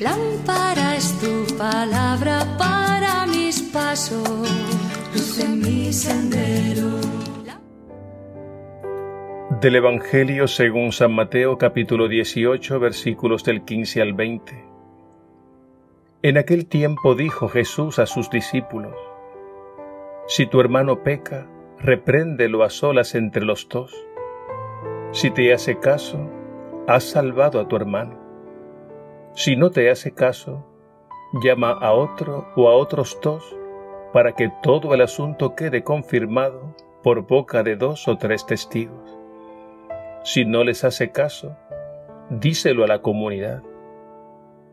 Lámpara es tu palabra para mis pasos, luz en mi sendero. Del Evangelio según San Mateo capítulo 18 versículos del 15 al 20. En aquel tiempo dijo Jesús a sus discípulos, Si tu hermano peca, repréndelo a solas entre los dos. Si te hace caso, has salvado a tu hermano. Si no te hace caso, llama a otro o a otros dos para que todo el asunto quede confirmado por boca de dos o tres testigos. Si no les hace caso, díselo a la comunidad.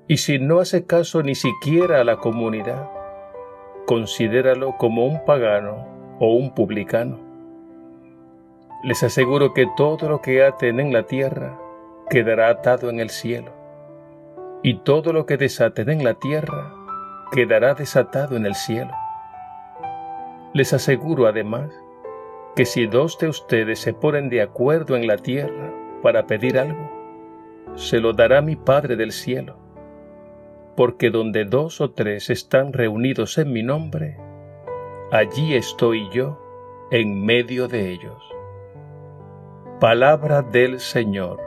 Y si no hace caso ni siquiera a la comunidad, considéralo como un pagano o un publicano. Les aseguro que todo lo que aten en la tierra quedará atado en el cielo, y todo lo que desaten en la tierra quedará desatado en el cielo. Les aseguro además que si dos de ustedes se ponen de acuerdo en la tierra para pedir algo, se lo dará mi Padre del cielo, porque donde dos o tres están reunidos en mi nombre, allí estoy yo en medio de ellos. Palabra del Señor.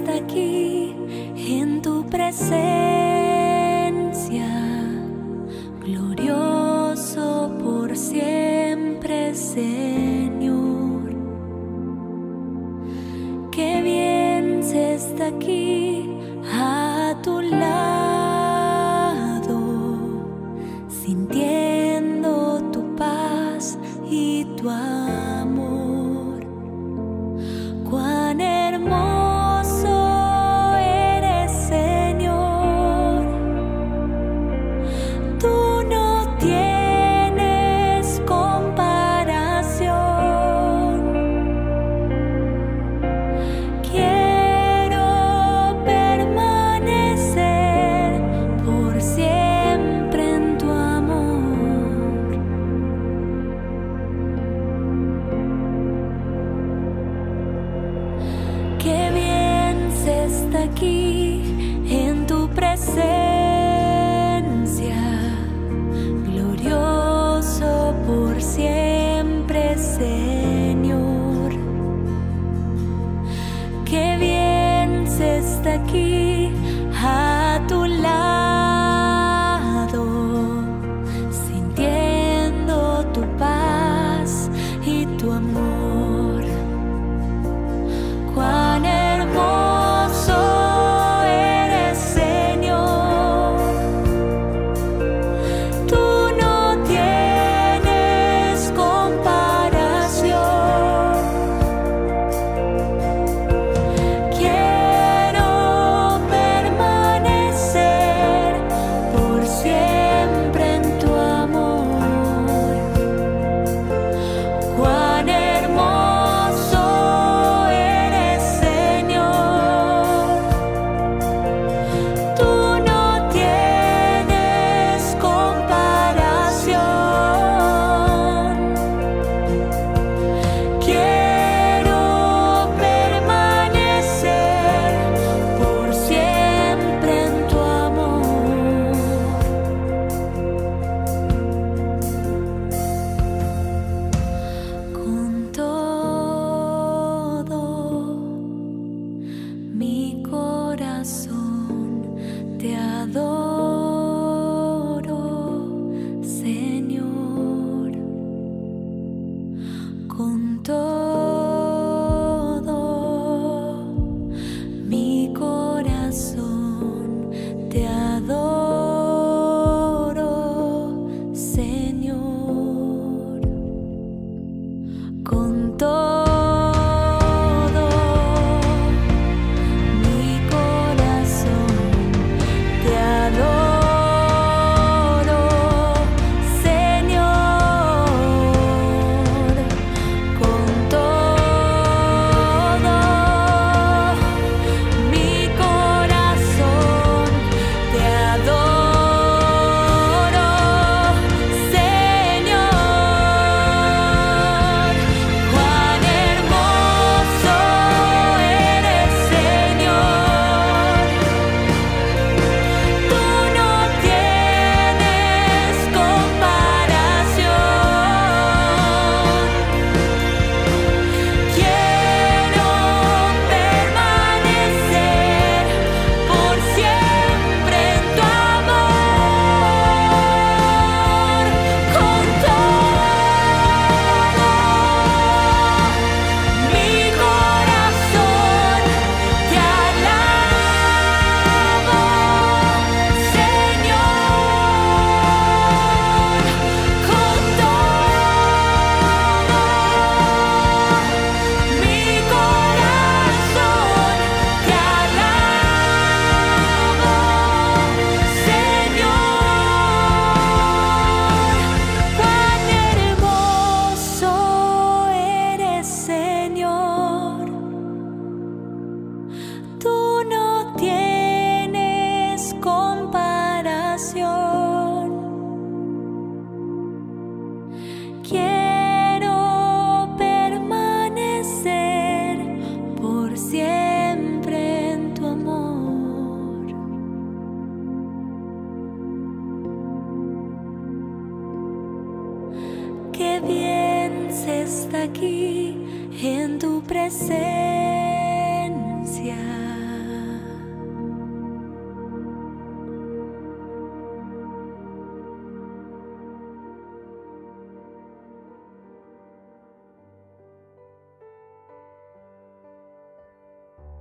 Está aquí en tu presencia, glorioso por siempre, Señor. Qué bien se está aquí a tu lado, sintiendo tu paz y tu amor.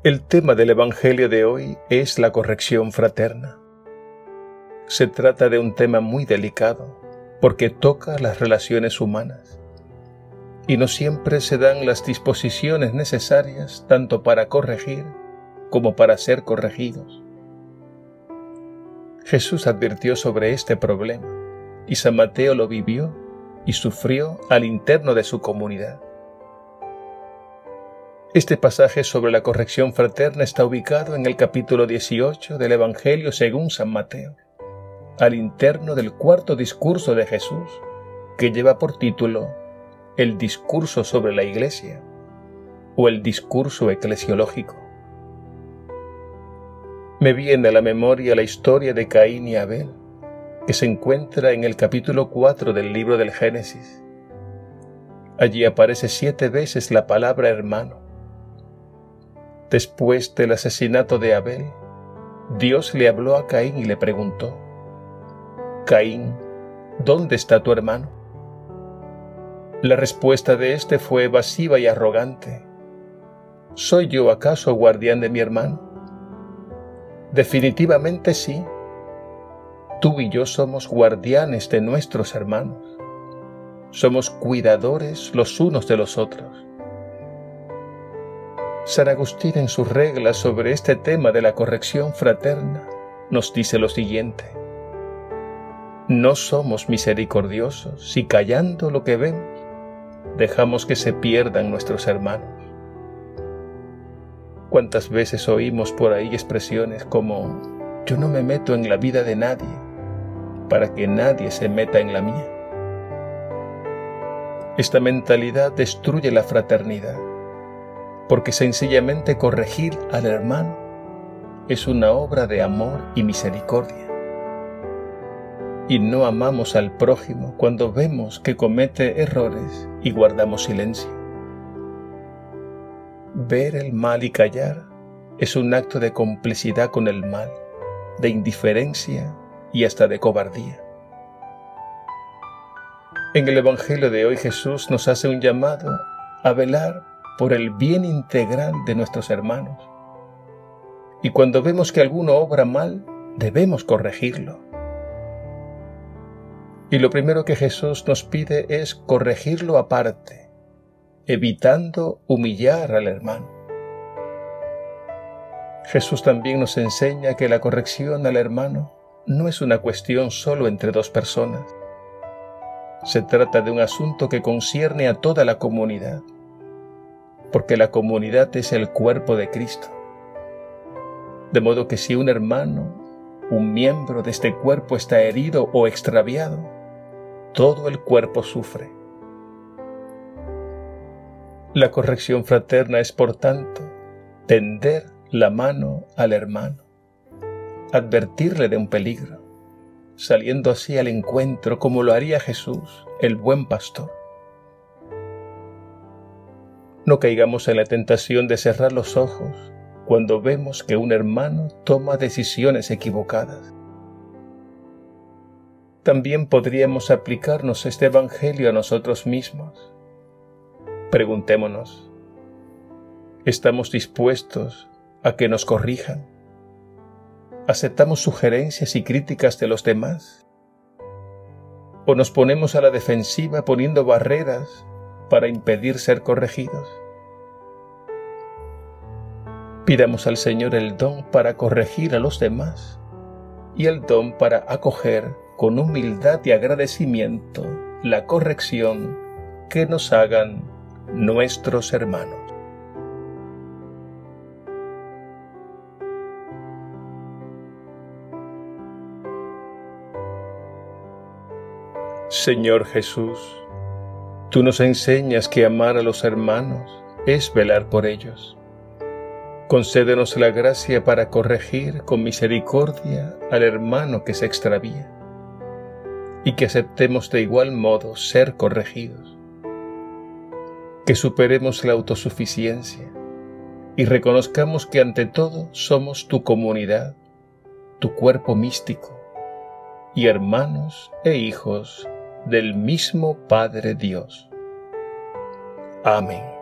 El tema del Evangelio de hoy es la corrección fraterna. Se trata de un tema muy delicado porque toca las relaciones humanas y no siempre se dan las disposiciones necesarias tanto para corregir como para ser corregidos. Jesús advirtió sobre este problema y San Mateo lo vivió y sufrió al interno de su comunidad. Este pasaje sobre la corrección fraterna está ubicado en el capítulo 18 del Evangelio según San Mateo, al interno del cuarto discurso de Jesús, que lleva por título El discurso sobre la Iglesia o el discurso eclesiológico. Me viene a la memoria la historia de Caín y Abel, que se encuentra en el capítulo 4 del libro del Génesis. Allí aparece siete veces la palabra hermano Después del asesinato de Abel, Dios le habló a Caín y le preguntó, Caín, ¿dónde está tu hermano? La respuesta de éste fue evasiva y arrogante. ¿Soy yo acaso guardián de mi hermano? Definitivamente sí. Tú y yo somos guardianes de nuestros hermanos. Somos cuidadores los unos de los otros. San Agustín en sus reglas sobre este tema de la corrección fraterna nos dice lo siguiente. No somos misericordiosos si callando lo que vemos dejamos que se pierdan nuestros hermanos. ¿Cuántas veces oímos por ahí expresiones como yo no me meto en la vida de nadie para que nadie se meta en la mía? Esta mentalidad destruye la fraternidad porque sencillamente corregir al hermano es una obra de amor y misericordia. Y no amamos al prójimo cuando vemos que comete errores y guardamos silencio. Ver el mal y callar es un acto de complicidad con el mal, de indiferencia y hasta de cobardía. En el Evangelio de hoy Jesús nos hace un llamado a velar por el bien integral de nuestros hermanos. Y cuando vemos que alguno obra mal, debemos corregirlo. Y lo primero que Jesús nos pide es corregirlo aparte, evitando humillar al hermano. Jesús también nos enseña que la corrección al hermano no es una cuestión solo entre dos personas. Se trata de un asunto que concierne a toda la comunidad porque la comunidad es el cuerpo de Cristo. De modo que si un hermano, un miembro de este cuerpo está herido o extraviado, todo el cuerpo sufre. La corrección fraterna es, por tanto, tender la mano al hermano, advertirle de un peligro, saliendo así al encuentro como lo haría Jesús, el buen pastor. No caigamos en la tentación de cerrar los ojos cuando vemos que un hermano toma decisiones equivocadas. También podríamos aplicarnos este Evangelio a nosotros mismos. Preguntémonos, ¿estamos dispuestos a que nos corrijan? ¿Aceptamos sugerencias y críticas de los demás? ¿O nos ponemos a la defensiva poniendo barreras para impedir ser corregidos. Pidamos al Señor el don para corregir a los demás y el don para acoger con humildad y agradecimiento la corrección que nos hagan nuestros hermanos. Señor Jesús, Tú nos enseñas que amar a los hermanos es velar por ellos. Concédenos la gracia para corregir con misericordia al hermano que se extravía y que aceptemos de igual modo ser corregidos. que superemos la autosuficiencia y reconozcamos que ante todo somos tu comunidad, tu cuerpo místico y hermanos e hijos del mismo Padre Dios. Amén.